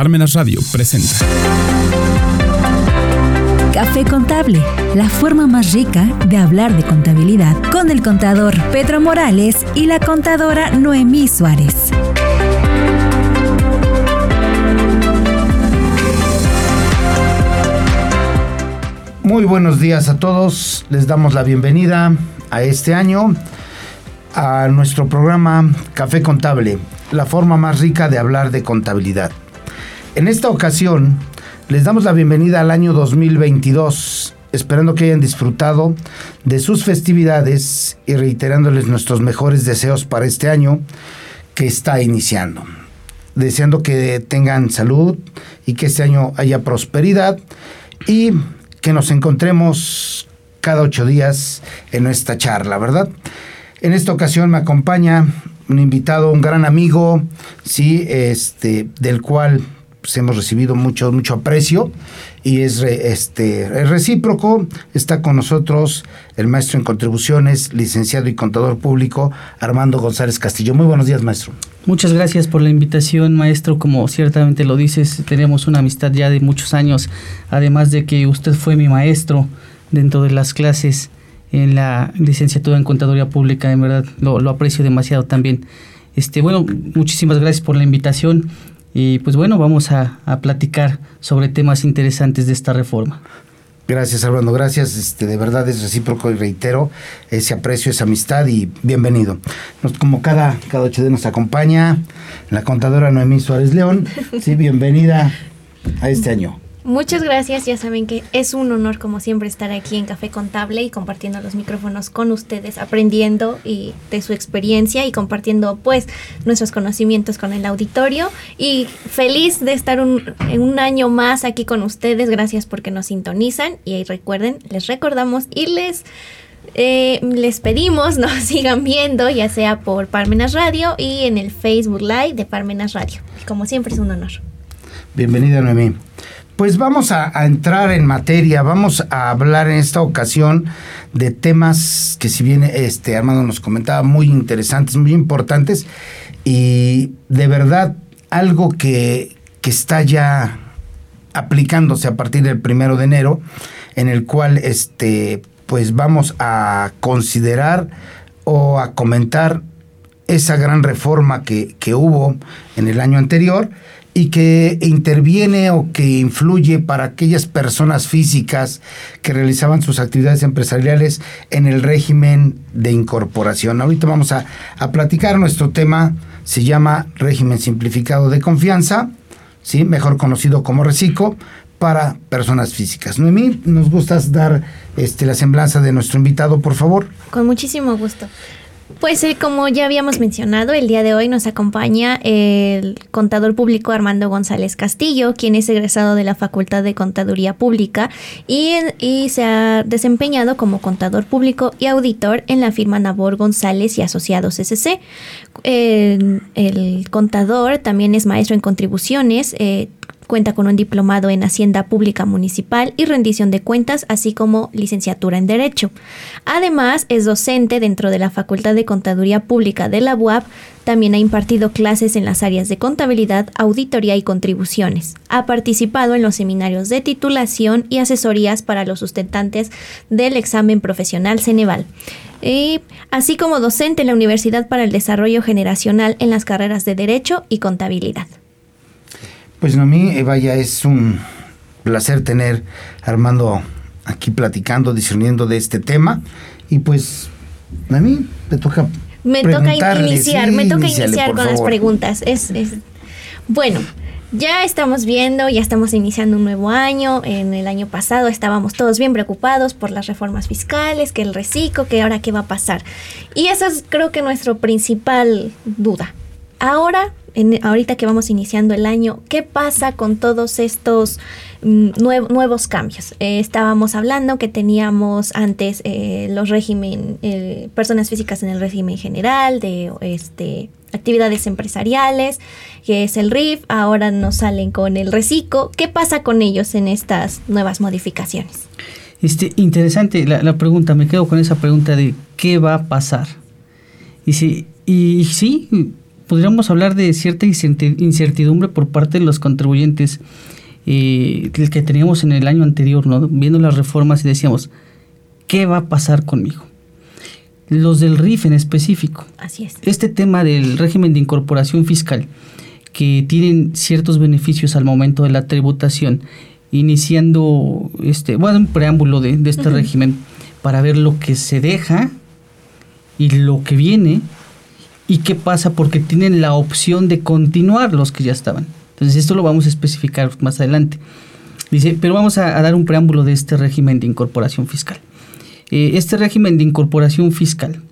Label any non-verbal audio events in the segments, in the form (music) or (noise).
Parmenas Radio presenta. Café Contable, la forma más rica de hablar de contabilidad con el contador Pedro Morales y la contadora Noemí Suárez. Muy buenos días a todos, les damos la bienvenida a este año a nuestro programa Café Contable, la forma más rica de hablar de contabilidad. En esta ocasión les damos la bienvenida al año 2022, esperando que hayan disfrutado de sus festividades y reiterándoles nuestros mejores deseos para este año que está iniciando. Deseando que tengan salud y que este año haya prosperidad y que nos encontremos cada ocho días en esta charla, ¿verdad? En esta ocasión me acompaña un invitado, un gran amigo, sí, este, del cual pues, hemos recibido mucho, mucho aprecio y es, este, es recíproco. Está con nosotros el maestro en contribuciones, licenciado y contador público, Armando González Castillo. Muy buenos días, maestro. Muchas gracias por la invitación, maestro. Como ciertamente lo dices, tenemos una amistad ya de muchos años, además de que usted fue mi maestro dentro de las clases en la licenciatura en Contaduría Pública, en verdad lo, lo, aprecio demasiado también. Este, bueno, muchísimas gracias por la invitación y pues bueno, vamos a, a platicar sobre temas interesantes de esta reforma. Gracias, Armando, gracias. Este, de verdad es recíproco y reitero ese aprecio, esa amistad y bienvenido. Como cada, cada nos acompaña la contadora Noemí Suárez León. Sí, bienvenida a este año. Muchas gracias, ya saben que es un honor como siempre estar aquí en Café Contable y compartiendo los micrófonos con ustedes, aprendiendo y de su experiencia y compartiendo pues nuestros conocimientos con el auditorio y feliz de estar un, un año más aquí con ustedes, gracias porque nos sintonizan y recuerden, les recordamos y les... Eh, les pedimos nos (laughs) sigan viendo ya sea por Parmenas Radio y en el Facebook Live de Parmenas Radio. Como siempre es un honor. Bienvenida Noemí. Pues vamos a, entrar en materia, vamos a hablar en esta ocasión de temas que si bien este Armando nos comentaba muy interesantes, muy importantes y de verdad algo que, que está ya aplicándose a partir del primero de enero, en el cual este pues vamos a considerar o a comentar esa gran reforma que, que hubo en el año anterior y que interviene o que influye para aquellas personas físicas que realizaban sus actividades empresariales en el régimen de incorporación. Ahorita vamos a, a platicar, nuestro tema se llama régimen simplificado de confianza, ¿sí? mejor conocido como RECICO, para personas físicas. Noemí, nos gustas dar este, la semblanza de nuestro invitado, por favor. Con muchísimo gusto. Pues eh, como ya habíamos mencionado, el día de hoy nos acompaña el contador público Armando González Castillo, quien es egresado de la Facultad de Contaduría Pública y, se ha desempeñado como contador público y auditor en la firma Nabor González y Asociados SC. El, el contador también es maestro en contribuciones. Eh, cuenta con un diplomado en Hacienda Pública Municipal y rendición de cuentas, así como licenciatura en Derecho. Además, es docente dentro de la Facultad de Contaduría Pública de la UAP. También ha impartido clases en las áreas de contabilidad, auditoría y contribuciones. Ha participado en los seminarios de titulación y asesorías para los sustentantes del examen profesional Ceneval. Y así como docente en la Universidad para el Desarrollo Generacional en las carreras de Derecho y Contabilidad. Pues a mí, eh, vaya, es un placer tener a Armando aquí platicando, discerniendo de este tema. Y pues a mí me toca. Me toca iniciar, sí, me toca iniciar con favor. las preguntas. Es, es, bueno, ya estamos viendo, ya estamos iniciando un nuevo año. En el año pasado estábamos todos bien preocupados por las reformas fiscales, que el reciclo, que ahora qué va a pasar. Y esa es creo que nuestra principal duda. Ahora ahorita que vamos iniciando el año, ¿qué pasa con todos estos mm, nuev nuevos cambios? Eh, estábamos hablando que teníamos antes eh, los régimen, eh, personas físicas en el régimen general, de este actividades empresariales, que es el RIF, ahora nos salen con el RECICO. ¿Qué pasa con ellos en estas nuevas modificaciones? Este, interesante la, la pregunta, me quedo con esa pregunta de qué va a pasar. Y, si, y sí, podríamos hablar de cierta incertidumbre por parte de los contribuyentes eh, que teníamos en el año anterior, ¿no? viendo las reformas y decíamos, ¿qué va a pasar conmigo? Los del RIF en específico. Así es. Este tema del régimen de incorporación fiscal, que tienen ciertos beneficios al momento de la tributación, iniciando este, bueno, un preámbulo de, este régimen para ver lo que se deja y lo que viene y qué pasa porque tienen la opción de continuar los que ya estaban. Entonces esto lo vamos a especificar más adelante. Dice, pero vamos a, dar un preámbulo de este régimen de incorporación fiscal. Eh, este régimen de incorporación fiscal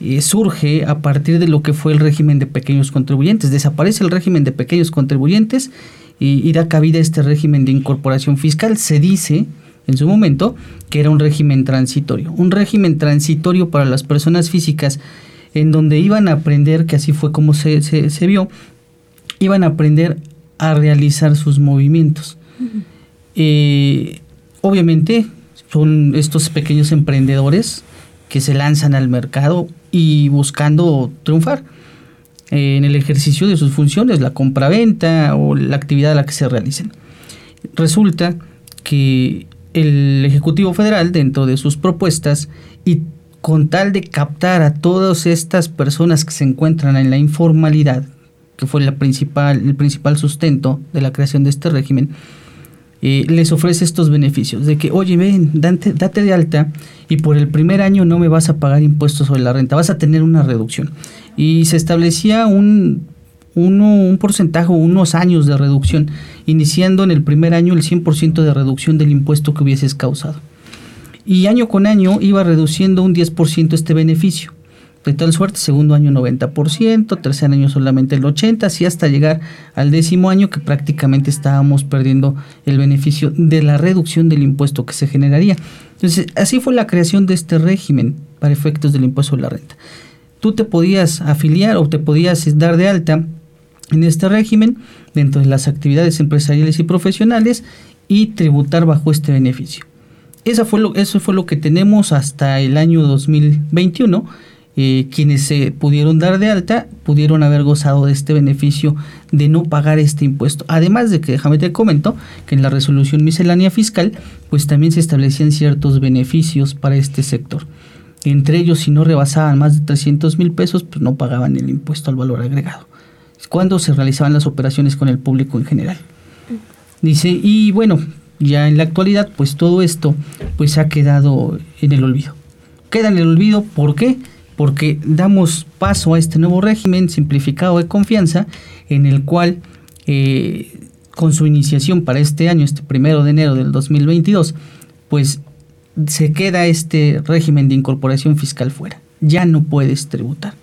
eh, surge a partir de lo que fue el régimen de pequeños contribuyentes. Desaparece el régimen de pequeños contribuyentes y, da cabida a este régimen de incorporación fiscal. Se dice en su momento que era un régimen transitorio. Un régimen transitorio para las personas físicas en donde iban a aprender, que así fue como se, se, vio, iban a aprender a realizar sus movimientos. Eh, obviamente son estos pequeños emprendedores que se lanzan al mercado y buscando triunfar en el ejercicio de sus funciones, la compra-venta o la actividad a la que se realicen. Resulta que el Ejecutivo Federal, dentro de sus propuestas, y con tal de captar a todas estas personas que se encuentran en la informalidad, que fue principal, el principal sustento de la creación de este régimen, eh, les ofrece estos beneficios de que, oye, ven, date, date de alta y por el primer año no me vas a pagar impuestos sobre la renta, vas a tener una reducción. Y se establecía un, un porcentaje unos años de reducción, iniciando en el primer año el 100% de reducción del impuesto que hubieses causado. Y año con año iba reduciendo un 10% este beneficio. De tal suerte, segundo año 90%, tercer año solamente el 80%, así hasta llegar al décimo año que prácticamente estábamos perdiendo el beneficio de la reducción del impuesto que se generaría. Entonces, así fue la creación de este régimen para efectos del impuesto de la renta. Tú te podías afiliar o te podías dar de alta en este régimen dentro de las actividades empresariales y profesionales y tributar bajo este beneficio. Esa fue lo, eso fue lo que tenemos hasta el año 2021 eh, quienes se pudieron dar de alta pudieron haber gozado de este beneficio de no pagar este impuesto. Además de que, déjame te comento, que en la resolución miscelánea fiscal, pues también se establecían ciertos beneficios para este sector. Entre ellos, si no rebasaban más de 300 mil pesos, pues no pagaban el impuesto al valor agregado. Cuando se realizaban las operaciones con el público en general. Dice, y bueno, ya en la actualidad, pues todo esto pues ha quedado en el olvido. Queda en el olvido, ¿por qué? porque damos paso a este nuevo régimen simplificado de confianza en el cual eh, con su iniciación para este año, este primero de enero del 2022, pues se queda este régimen de incorporación fiscal fuera. Ya no puedes tributar.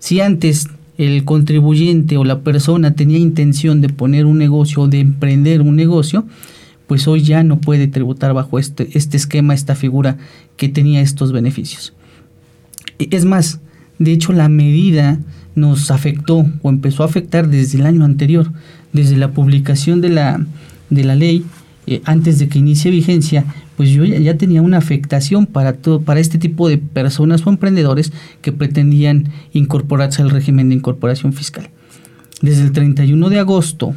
Si antes el contribuyente o la persona tenía intención de poner un negocio o de emprender un negocio, pues hoy ya no puede tributar bajo este, este esquema, esta figura que tenía estos beneficios. Es más, de hecho la medida nos afectó o empezó a afectar desde el año anterior, desde la publicación de la, de la ley, eh, antes de que inicie vigencia, pues yo ya, tenía una afectación para, todo, para este tipo de personas o emprendedores que pretendían incorporarse al régimen de incorporación fiscal. Desde el 31 de agosto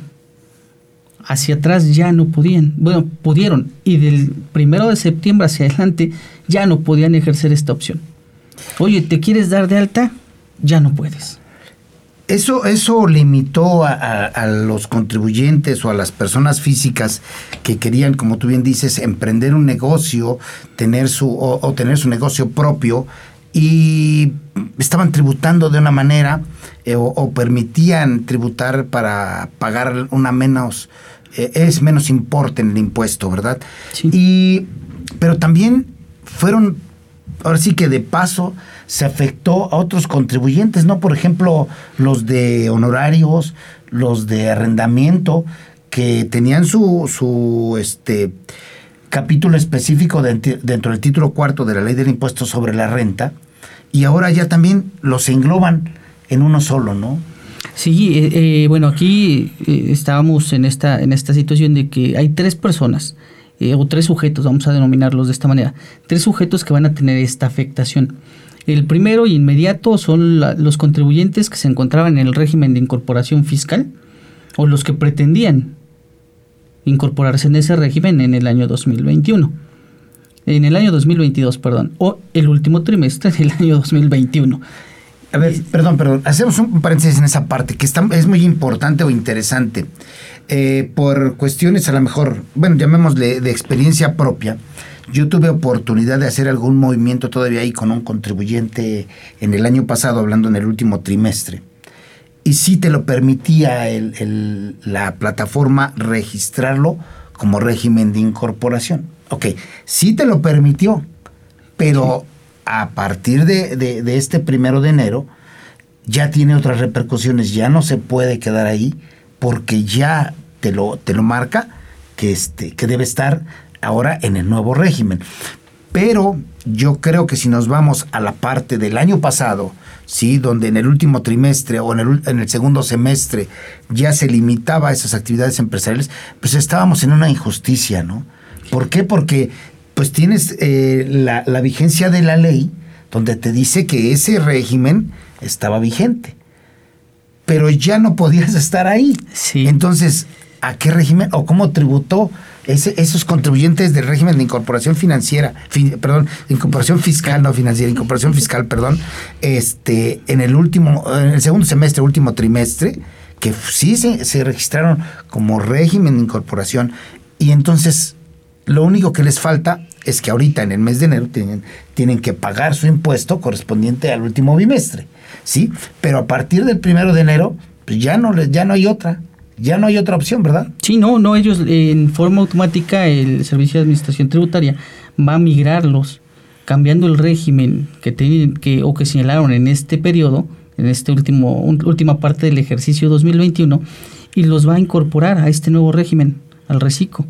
hacia atrás ya no podían, bueno, pudieron, y del 1 de septiembre hacia adelante ya no podían ejercer esta opción. Oye, ¿te quieres dar de alta? Ya no puedes. Eso, eso limitó a, los contribuyentes o a las personas físicas que querían, como tú bien dices, emprender un negocio, tener su, o, tener su negocio propio y estaban tributando de una manera eh, o, permitían tributar para pagar una menos, eh, es menos importe en el impuesto, ¿verdad? Sí. Y, pero también fueron ahora sí que de paso se afectó a otros contribuyentes, ¿no? Por ejemplo, los de honorarios, los de arrendamiento, que tenían su, su este, capítulo específico dentro del título cuarto de la ley del impuesto sobre la renta, y ahora ya también los engloban en uno solo, ¿no? Sí, eh, eh, bueno, aquí eh, estábamos en esta, en esta situación de que hay tres personas eh, o tres sujetos, vamos a denominarlos de esta manera, tres sujetos que van a tener esta afectación. El primero inmediato son los contribuyentes que se encontraban en el régimen de incorporación fiscal o los que pretendían incorporarse en ese régimen en el año 2021. En el año 2022, perdón, o el último trimestre del (laughs) año 2021. A ver, perdón, perdón, hacemos un paréntesis en esa parte que está, es muy importante o interesante. Eh, por cuestiones a lo mejor, bueno, llamémosle de experiencia propia, yo tuve oportunidad de hacer algún movimiento todavía ahí con un contribuyente en el año pasado, hablando en el último trimestre. Y sí te lo permitía la plataforma registrarlo como régimen de incorporación. Ok, sí te lo permitió, pero a partir de, de, este primero de enero ya tiene otras repercusiones, ya no se puede quedar ahí porque ya te lo, te lo marca que, este, que debe estar ahora en el nuevo régimen. Pero yo creo que si nos vamos a la parte del año pasado, ¿sí? donde en el último trimestre o en el, en el segundo semestre ya se limitaba a esas actividades empresariales, pues estábamos en una injusticia, ¿no? ¿Por qué? Porque pues tienes eh, la, la vigencia de la ley donde te dice que ese régimen estaba vigente, pero ya no podías (laughs) estar ahí. Sí. Entonces, ¿a qué régimen o cómo tributó esos contribuyentes del régimen de incorporación financiera, perdón, incorporación fiscal, no financiera, incorporación fiscal, perdón, este, en el último, en el segundo semestre, último trimestre, que sí se, se registraron como régimen de incorporación, y entonces lo único que les falta es que ahorita en el mes de enero tienen, tienen que pagar su impuesto correspondiente al último bimestre, ¿sí? Pero a partir del primero de enero, pues ya no, ya no hay otra. Ya no hay otra opción, ¿verdad? Sí, no, no, ellos en forma automática el Servicio de Administración Tributaria va a migrarlos cambiando el régimen que tienen que o que señalaron en este periodo, en este último última parte del ejercicio 2021 y los va a incorporar a este nuevo régimen, al reciclo,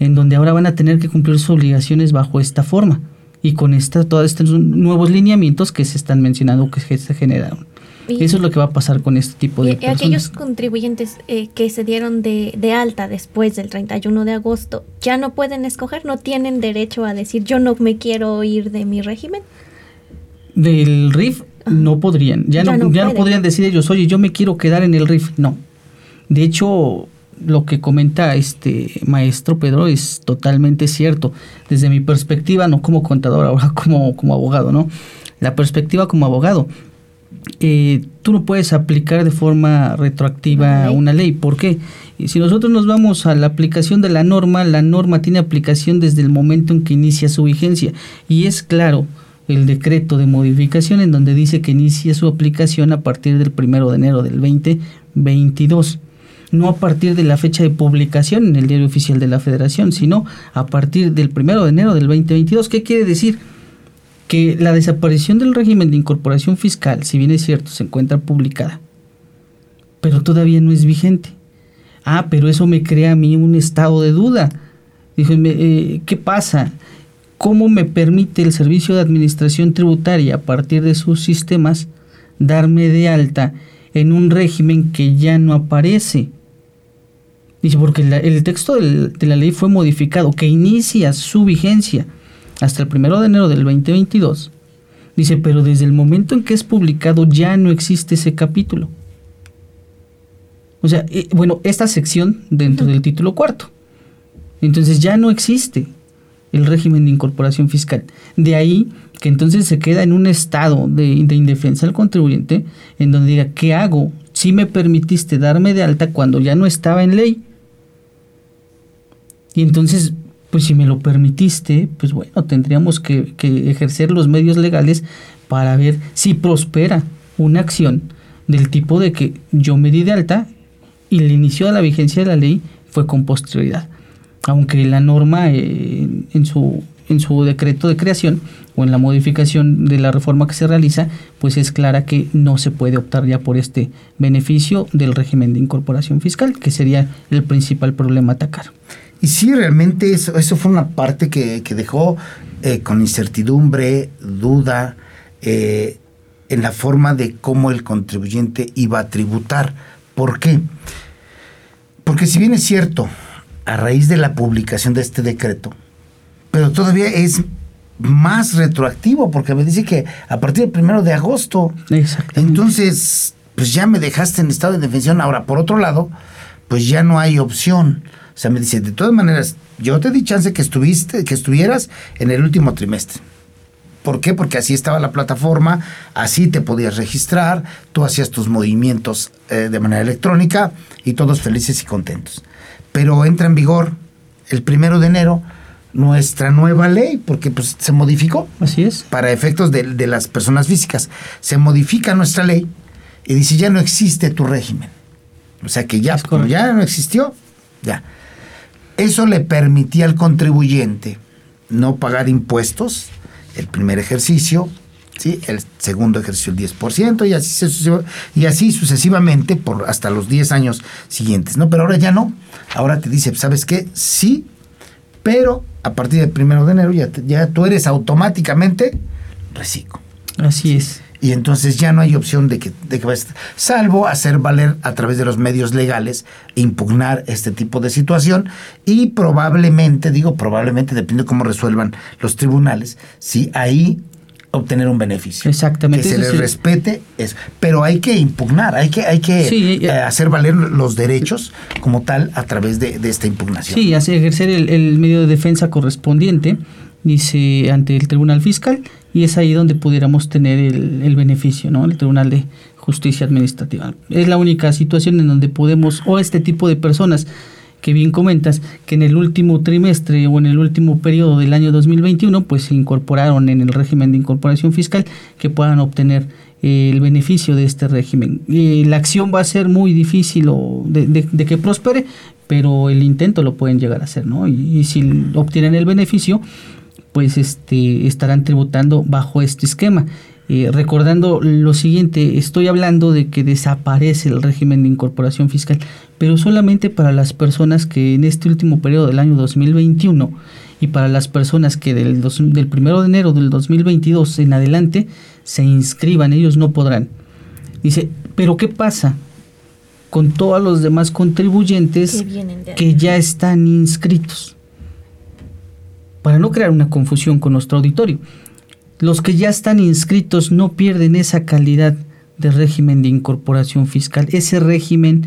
en donde ahora van a tener que cumplir sus obligaciones bajo esta forma y con esta todos estos nuevos lineamientos que se están mencionando que se generaron. Eso es lo que va a pasar con este tipo de... Y aquellos contribuyentes eh, que se dieron de, de, alta después del 31 de agosto, ¿ya no pueden escoger? ¿No tienen derecho a decir yo no me quiero ir de mi régimen? Del RIF no podrían. Ya, no, ya no podrían decir ellos, oye, yo me quiero quedar en el RIF. No. De hecho, lo que comenta este maestro Pedro es totalmente cierto. Desde mi perspectiva, no como contador, (laughs) ahora como, como abogado, ¿no? La perspectiva como abogado eh, tú no puedes aplicar de forma retroactiva una ley. ¿Por qué? Si nosotros nos vamos a la aplicación de la norma, la norma tiene aplicación desde el momento en que inicia su vigencia. Y es claro el decreto de modificación en donde dice que inicia su aplicación a partir del primero de enero del 2022 no a partir de la fecha de publicación en el diario oficial de la federación, sino a partir del primero de enero del 2022. ¿Qué quiere decir? que la desaparición del régimen de incorporación fiscal, si bien es cierto, se encuentra publicada, pero todavía no es vigente. Ah, pero eso me crea a mí un estado de duda. Dije, eh, ¿qué pasa? ¿Cómo me permite el Servicio de Administración Tributaria, a partir de sus sistemas, darme de alta en un régimen que ya no aparece? Dice, porque el texto de la ley fue modificado, que inicia su vigencia hasta el primero de enero del 2022, dice, pero desde el momento en que es publicado ya no existe ese capítulo. O sea, eh, bueno, esta sección dentro del título cuarto. Entonces ya no existe el régimen de incorporación fiscal. De ahí que entonces se queda en un estado de, de indefensa al contribuyente, en donde diga, ¿qué hago? Si me permitiste darme de alta cuando ya no estaba en ley. Y entonces pues si me lo permitiste, pues bueno, tendríamos que, ejercer los medios legales para ver si prospera una acción del tipo de que yo me di de alta y el inicio de la vigencia de la ley fue con posterioridad. Aunque la norma eh, en, su, en su decreto de creación o en la modificación de la reforma que se realiza, pues es clara que no se puede optar ya por este beneficio del régimen de incorporación fiscal, que sería el principal problema a atacar. Y sí, realmente eso, eso fue una parte que, dejó eh, con incertidumbre, duda, eh, en la forma de cómo el contribuyente iba a tributar. ¿Por qué? Porque si bien es cierto, a raíz de la publicación de este decreto, pero todavía es más retroactivo, porque me dice que a partir del primero de agosto. Entonces, pues ya me dejaste en estado de defensión. Ahora, por otro lado, pues ya no hay opción. O sea, me dice, de todas maneras, yo te di chance que estuviste, que estuvieras en el último trimestre. ¿Por qué? Porque así estaba la plataforma, así te podías registrar, tú hacías tus movimientos eh, de manera electrónica y todos felices y contentos. Pero entra en vigor el primero de enero nuestra nueva ley, porque pues se modificó. Así es. Para efectos de, de las personas físicas. Se modifica nuestra ley y dice ya no existe tu régimen. O sea que ya, como ya no existió, ya. Eso le permitía al contribuyente no pagar impuestos el primer ejercicio, ¿sí? el segundo ejercicio el 10% y así, y así sucesivamente por hasta los 10 años siguientes. ¿no? Pero ahora ya no. Ahora te dice, ¿sabes qué? Sí, pero a partir del primero de enero ya, ya tú eres automáticamente reciclo. Así es. Y entonces ya no hay opción de que, de que salvo hacer valer a través de los medios legales, impugnar este tipo de situación y probablemente, digo probablemente, depende de cómo resuelvan los tribunales, si ahí obtener un beneficio. Exactamente. Que se les respete eso. Pero hay que impugnar, hay que, hay que eh, hacer valer los derechos como tal a través de, esta impugnación. Sí, así ejercer el, el, medio de defensa correspondiente, dice, ante el Tribunal Fiscal y es ahí donde pudiéramos tener el, beneficio, ¿no? El Tribunal de Justicia Administrativa. Es la única situación en donde podemos, o este tipo de personas que bien comentas, que en el último trimestre o en el último periodo del año 2021, pues se incorporaron en el régimen de incorporación fiscal, que puedan obtener eh, el beneficio de este régimen. y la acción va a ser muy difícil o de, que prospere, pero el intento lo pueden llegar a hacer, ¿no? y si obtienen el beneficio, pues este, estarán tributando bajo este esquema. Eh, recordando lo siguiente, estoy hablando de que desaparece el régimen de incorporación fiscal, pero solamente para las personas que en este último periodo del año 2021 y para las personas que del, del primero de enero del 2022 en adelante se inscriban, ellos no podrán. Dice, pero ¿qué pasa con todos los demás contribuyentes que ya están inscritos? Para no crear una confusión con nuestro auditorio. Los que ya están inscritos no pierden esa calidad de régimen de incorporación fiscal. Ese régimen,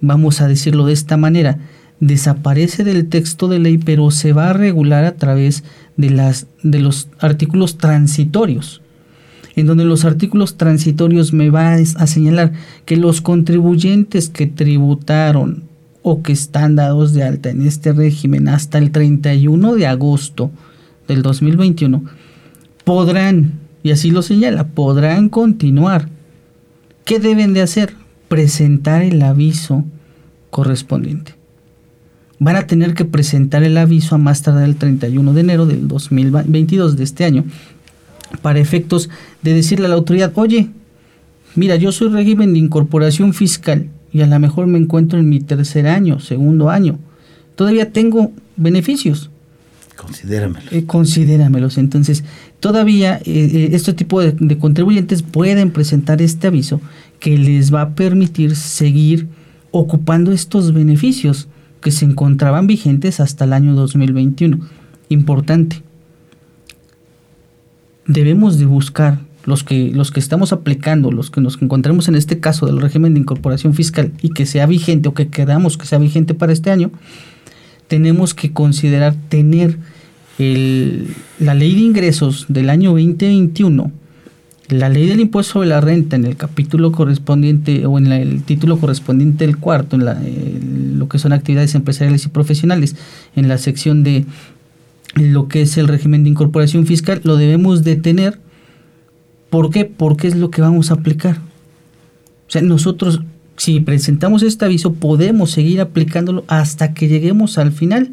vamos a decirlo de esta manera, desaparece del texto de ley, pero se va a regular a través de, las, de los artículos transitorios, en donde los artículos transitorios me van a señalar que los contribuyentes que tributaron o que están dados de alta en este régimen hasta el 31 de agosto del 2021 podrán, y así lo señala, podrán continuar. ¿Qué deben de hacer? Presentar el aviso correspondiente. Van a tener que presentar el aviso a más tardar el 31 de enero del 2022 de este año para efectos de decirle a la autoridad, oye, mira, yo soy régimen de incorporación fiscal y a lo mejor me encuentro en mi tercer año, segundo año. Todavía tengo beneficios. Considéramelos. Eh, considéramelos. Entonces, todavía eh, eh, este tipo de, de, contribuyentes pueden presentar este aviso que les va a permitir seguir ocupando estos beneficios que se encontraban vigentes hasta el año 2021. Importante. Debemos de buscar los que, los que estamos aplicando, los que nos encontremos en este caso del régimen de incorporación fiscal y que sea vigente o que queramos que sea vigente para este año, tenemos que considerar tener el, la ley de ingresos del año 2021, la ley del impuesto sobre la renta en el capítulo correspondiente o en el título correspondiente del cuarto, en la, lo que son actividades empresariales y profesionales, en la sección de lo que es el régimen de incorporación fiscal, lo debemos de tener ¿Por qué? Porque es lo que vamos a aplicar. O sea, nosotros, si presentamos este aviso, podemos seguir aplicándolo hasta que lleguemos al final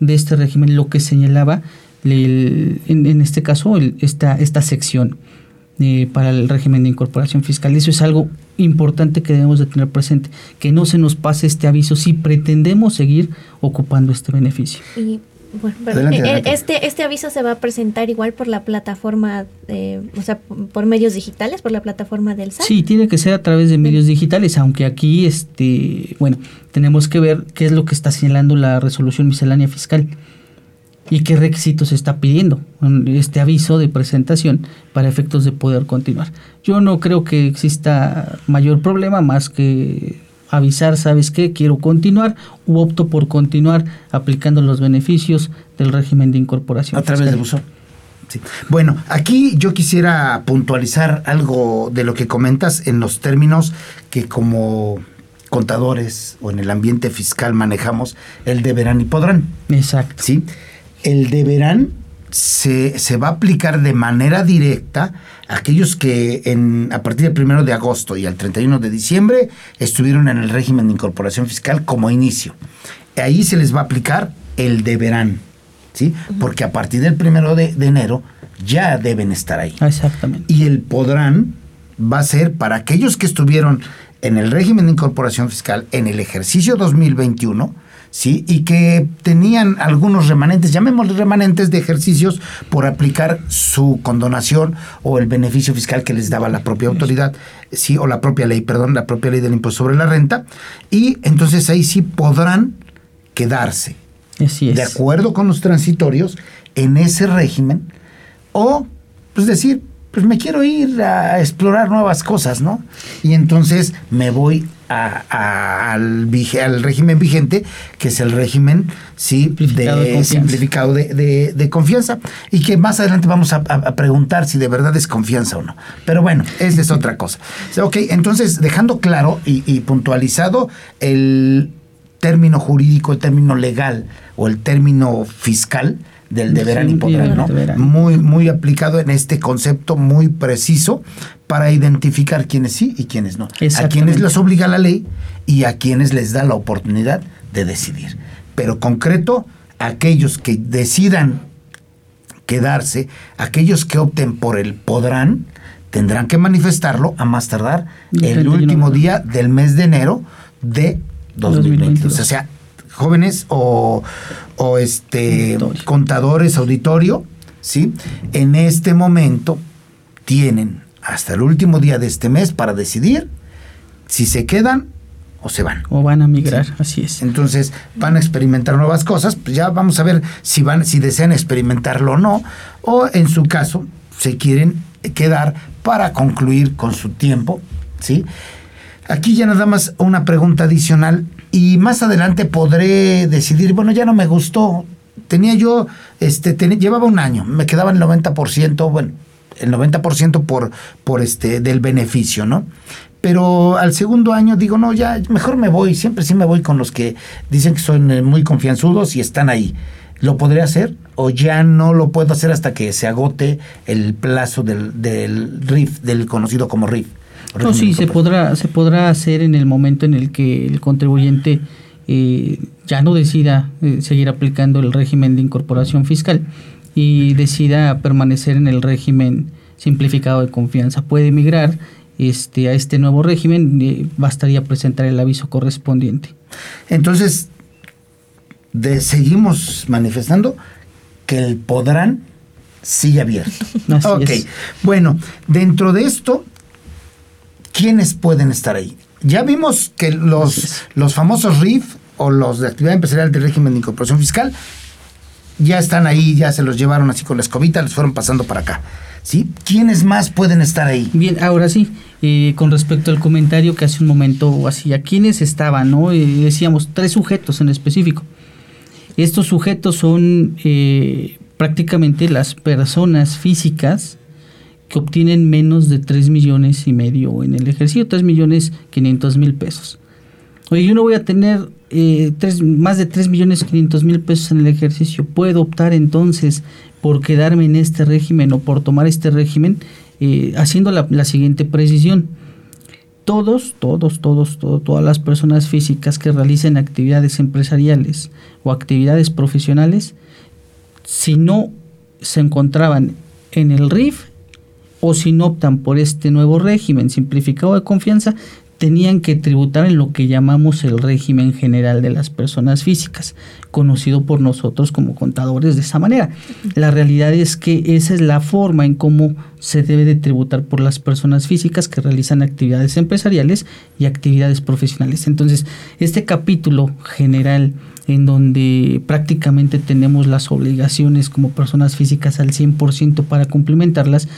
de este régimen, lo que señalaba en, este caso esta, esta sección eh, para el régimen de incorporación fiscal. Eso es algo importante que debemos de tener presente, que no se nos pase este aviso si pretendemos seguir ocupando este beneficio. Bueno, eh, eh, Este, este aviso se va a presentar igual por la plataforma, o sea, por medios digitales, por la plataforma del SAT. Sí, tiene que ser a través de medios digitales, aunque aquí, este, bueno, tenemos que ver qué es lo que está señalando la resolución miscelánea fiscal. y qué requisitos se está pidiendo este aviso de presentación para efectos de poder continuar. Yo no creo que exista mayor problema más que avisar, ¿sabes qué? Quiero continuar u opto por continuar aplicando los beneficios del régimen de incorporación. A través del buzón. Bueno, aquí yo quisiera puntualizar algo de lo que comentas en los términos que como contadores o en el ambiente fiscal manejamos, el deberán y podrán. Exacto. ¿Sí? El deberán se, se, va a aplicar de manera directa aquellos que en, a partir del 1 de agosto y al 31 de diciembre estuvieron en el régimen de incorporación fiscal como inicio. Ahí se les va a aplicar el deberán. ¿sí? Porque a partir del primero de, enero ya deben estar ahí. Exactamente. Y el podrán va a ser para aquellos que estuvieron en el régimen de incorporación fiscal en el ejercicio 2021, ¿sí? Y que tenían algunos remanentes, llamémosle remanentes de ejercicios por aplicar su condonación o el beneficio fiscal que les daba la propia autoridad, sí, o la propia ley, perdón, la propia ley del impuesto sobre la renta, y entonces ahí sí podrán quedarse de acuerdo con los transitorios en ese régimen, o pues decir, pues me quiero ir a explorar nuevas cosas, ¿no? Y entonces me voy al, al, régimen vigente, que es el régimen sí, simplificado, de, confianza, y que más adelante vamos a, preguntar si de verdad es confianza o no. Pero bueno, esa es otra cosa. Ok, entonces dejando claro y puntualizado el término jurídico, el término legal o el término fiscal del deberán y podrán, ¿no? Muy, muy aplicado en este concepto muy preciso para identificar quiénes sí y quiénes no. A quienes les obliga la ley y a quienes les da la oportunidad de decidir. Pero concreto, aquellos que decidan quedarse, aquellos que opten por el podrán, tendrán que manifestarlo a más tardar el último día del mes de enero de 2022. O sea, jóvenes o, o este contadores, auditorio, ¿sí? En este momento tienen hasta el último día de este mes para decidir si se quedan o se van. O van a migrar, así es. Entonces van a experimentar nuevas cosas, pues ya vamos a ver si van, si desean experimentarlo o no, o en su caso se quieren quedar para concluir con su tiempo, ¿sí? Aquí ya nada más una pregunta adicional y más adelante podré decidir, bueno, ya no me gustó. Tenía yo, este, llevaba un año, me quedaba el 90%, bueno, el 90% por, por este, del beneficio, ¿no? Pero al segundo año digo, no, ya mejor me voy, siempre sí me voy con los que dicen que son eh, muy confianzudos y están ahí. ¿Lo podré hacer? ¿O ya no lo puedo hacer hasta que se agote el plazo del, del RIF, del conocido como RIF? No, sí, se podrá, se podrá hacer en el momento en el que el contribuyente eh, ya no decida eh, seguir aplicando el régimen de incorporación fiscal y decida permanecer en el régimen simplificado de confianza. Puede emigrar este, a este nuevo régimen, eh, bastaría presentar el aviso correspondiente. Entonces, de, seguimos manifestando que el podrán sigue abierto. ok, bueno, dentro de esto ¿quiénes pueden estar ahí? Ya vimos que los, los famosos RIF o los de actividad empresarial del régimen de incorporación fiscal ya están ahí, ya se los llevaron así con la escobita, los fueron pasando para acá. ¿Sí? ¿Quiénes más pueden estar ahí? Bien, ahora sí, eh, con respecto al comentario que hace un momento hacía, ¿quiénes estaban? No? Eh, decíamos tres sujetos en específico. Estos sujetos son eh, prácticamente las personas físicas que obtienen menos de 3 millones y medio en el ejercicio, 3 millones 500 mil pesos. Oye, yo no voy a tener eh, más de 3 millones 500 mil pesos en el ejercicio. ¿Puedo optar entonces por quedarme en este régimen o por tomar este régimen eh, haciendo la, siguiente precisión? Todos, todos, todos, todas las personas físicas que realicen actividades empresariales o actividades profesionales, si no se encontraban en el RIF, o si no optan por este nuevo régimen simplificado de confianza, tenían que tributar en lo que llamamos el régimen general de las personas físicas, conocido por nosotros como contadores de esa manera. La realidad es que esa es la forma en cómo se debe de tributar por las personas físicas que realizan actividades empresariales y actividades profesionales. Entonces, este capítulo general en donde prácticamente tenemos las obligaciones como personas físicas al 100% para cumplimentarlas,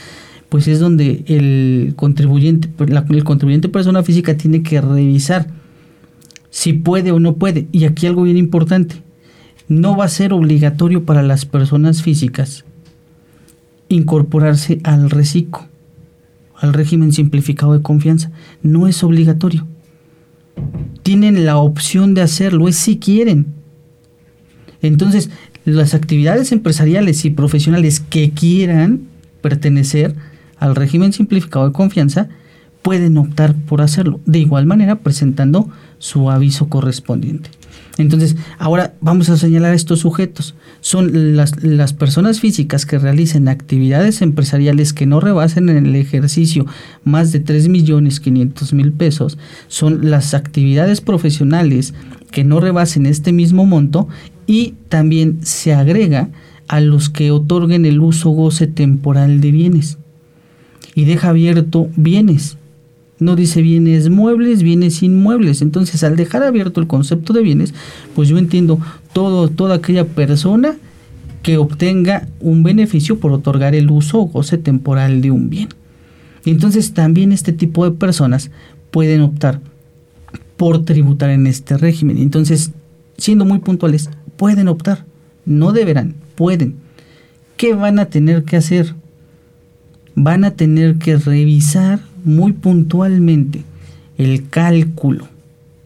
pues es donde el contribuyente, el contribuyente persona física tiene que revisar si puede o no puede. Y aquí algo bien importante, no va a ser obligatorio para las personas físicas incorporarse al reciclo, al régimen simplificado de confianza. No es obligatorio. Tienen la opción de hacerlo, es si quieren. Entonces, las actividades empresariales y profesionales que quieran pertenecer al régimen simplificado de confianza pueden optar por hacerlo, de igual manera presentando su aviso correspondiente. Entonces, ahora vamos a señalar estos sujetos. Son las, las, personas físicas que realicen actividades empresariales que no rebasen en el ejercicio más de 3 millones 500 mil pesos. Son las actividades profesionales que no rebasen este mismo monto y también se agrega a los que otorguen el uso goce temporal de bienes. Y deja abierto bienes no dice bienes muebles, bienes inmuebles. Entonces, al dejar abierto el concepto de bienes, pues yo entiendo todo, toda aquella persona que obtenga un beneficio por otorgar el uso o goce temporal de un bien. Entonces, también este tipo de personas pueden optar por tributar en este régimen. Entonces, siendo muy puntuales, pueden optar, no deberán, pueden. ¿Qué van a tener que hacer? Van a tener que revisar muy puntualmente el cálculo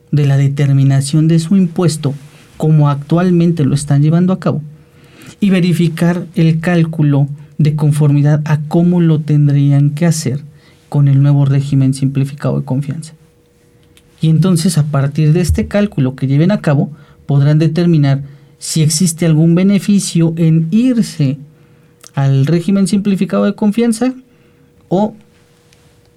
de la determinación de su impuesto como actualmente lo están llevando a cabo y verificar el cálculo de conformidad a cómo lo tendrían que hacer con el nuevo régimen simplificado de confianza. Y entonces a partir de este cálculo que lleven a cabo podrán determinar si existe algún beneficio en irse al régimen simplificado de confianza o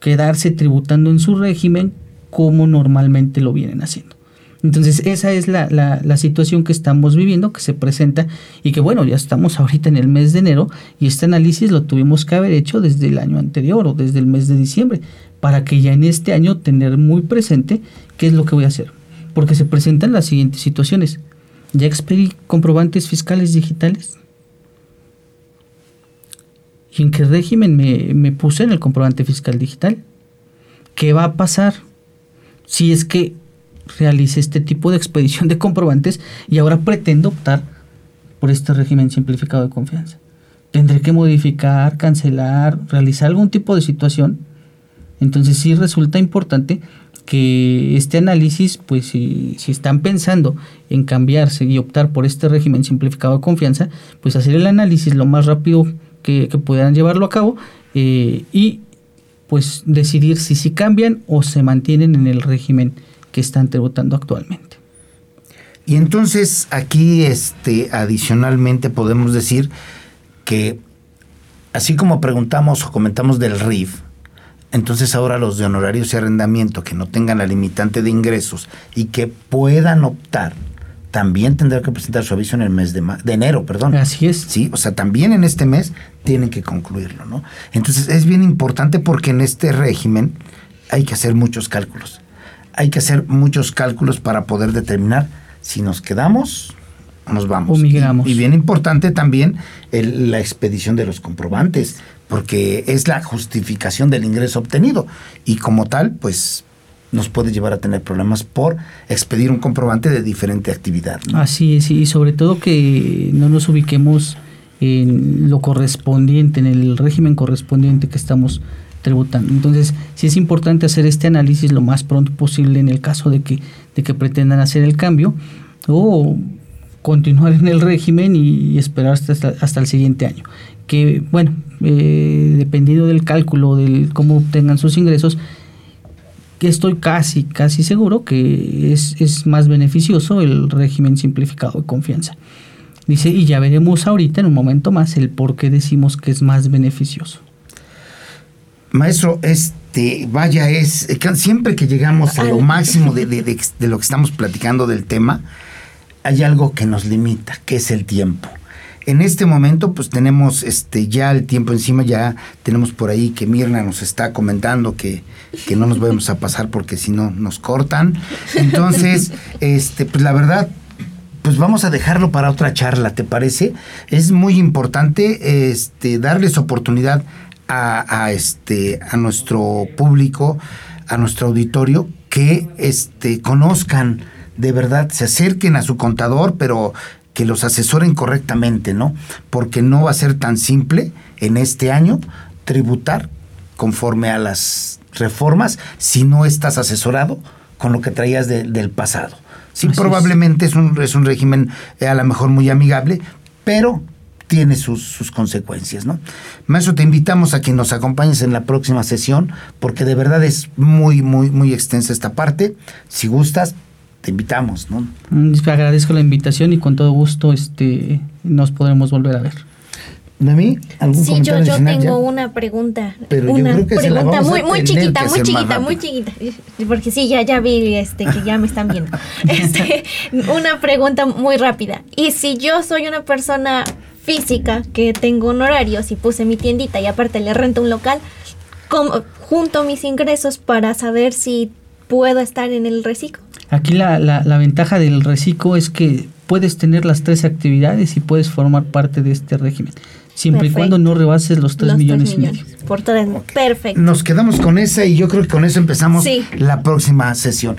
quedarse tributando en su régimen como normalmente lo vienen haciendo. Entonces esa es la, la, situación que estamos viviendo, que se presenta y que bueno, ya estamos ahorita en el mes de enero y este análisis lo tuvimos que haber hecho desde el año anterior o desde el mes de diciembre, para que ya en este año tener muy presente qué es lo que voy a hacer. Porque se presentan las siguientes situaciones. Ya expedí comprobantes fiscales digitales, ¿Y en qué régimen me, puse en el comprobante fiscal digital? ¿Qué va a pasar si es que realice este tipo de expedición de comprobantes y ahora pretendo optar por este régimen simplificado de confianza? ¿Tendré que modificar, cancelar, realizar algún tipo de situación? Entonces sí resulta importante que este análisis, pues si, si, están pensando en cambiarse y optar por este régimen simplificado de confianza, pues hacer el análisis lo más rápido que, puedan llevarlo a cabo eh, y pues decidir si sí cambian o se mantienen en el régimen que están tributando actualmente. Y entonces aquí este adicionalmente podemos decir que así como preguntamos o comentamos del RIF, entonces ahora los de honorarios y arrendamiento que no tengan la limitante de ingresos y que puedan optar también tendrá que presentar su aviso en el mes de, de enero, perdón. Así es. Sí, o sea, también en este mes tienen que concluirlo, ¿no? Entonces es bien importante porque en este régimen hay que hacer muchos cálculos. Hay que hacer muchos cálculos para poder determinar si nos quedamos o nos vamos. O migramos. Y, bien importante también la expedición de los comprobantes, porque es la justificación del ingreso obtenido. Y como tal, pues nos puede llevar a tener problemas por expedir un comprobante de diferente actividad. Así es, y sobre todo que no nos ubiquemos en lo correspondiente, en el régimen correspondiente que estamos tributando. Entonces, sí es importante hacer este análisis lo más pronto posible en el caso de que, de que pretendan hacer el cambio o continuar en el régimen y esperar hasta, hasta el siguiente año. Que, bueno, eh, dependiendo del cálculo, de cómo obtengan sus ingresos, que estoy casi, casi seguro que es, es más beneficioso el régimen simplificado de confianza. Dice, y ya veremos ahorita en un momento más el por qué decimos que es más beneficioso. Maestro, este, vaya, es siempre que llegamos a lo máximo de, de, de, lo que estamos platicando del tema, hay algo que nos limita, que es el tiempo. En este momento, pues tenemos este ya el tiempo encima, ya tenemos por ahí que Mirna nos está comentando que, que no nos vamos a pasar porque si no nos cortan. Entonces, (laughs) este, pues la verdad, pues vamos a dejarlo para otra charla, ¿te parece? Es muy importante este, darles oportunidad a, este, a nuestro público, a nuestro auditorio, que este, conozcan de verdad, se acerquen a su contador, pero que los asesoren correctamente, ¿no? Porque no va a ser tan simple en este año tributar conforme a las reformas si no estás asesorado con lo que traías del pasado. Sí, probablemente es. un, es un régimen eh, a lo mejor muy amigable, pero tiene sus, consecuencias, ¿no? Maestro, te invitamos a que nos acompañes en la próxima sesión, porque de verdad es muy, muy, muy extensa esta parte. Si gustas, te invitamos, ¿no? Mm, agradezco la invitación y con todo gusto este, nos podremos volver a ver. Noemí, ¿algún sí, yo, yo tengo una pregunta. Pero una yo creo que pregunta muy, muy chiquita, muy chiquita, muy chiquita. (laughs) Porque sí, ya, ya vi este, que ya me están viendo. (laughs) Este, una pregunta muy rápida. Y si yo soy una persona física que tengo un horario, si puse mi tiendita y aparte le rento un local, ¿cómo, junto mis ingresos para saber si puedo estar en el reciclo? Aquí la, la, ventaja del reciclo es que puedes tener las tres actividades y puedes formar parte de este régimen siempre y cuando no rebases los 3 millones, y medio. Por tres, perfecto. Nos quedamos con esa y yo creo que con eso empezamos la próxima sesión.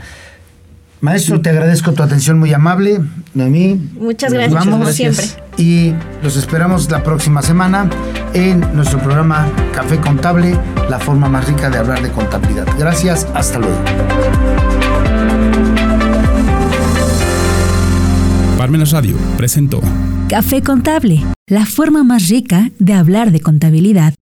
Maestro, te agradezco tu atención muy amable, Noemí. Muchas gracias, como siempre. Y los esperamos la próxima semana en nuestro programa Café Contable, la forma más rica de hablar de contabilidad. Gracias, hasta luego. Parmenas Radio presentó Café Contable, la forma más rica de hablar de contabilidad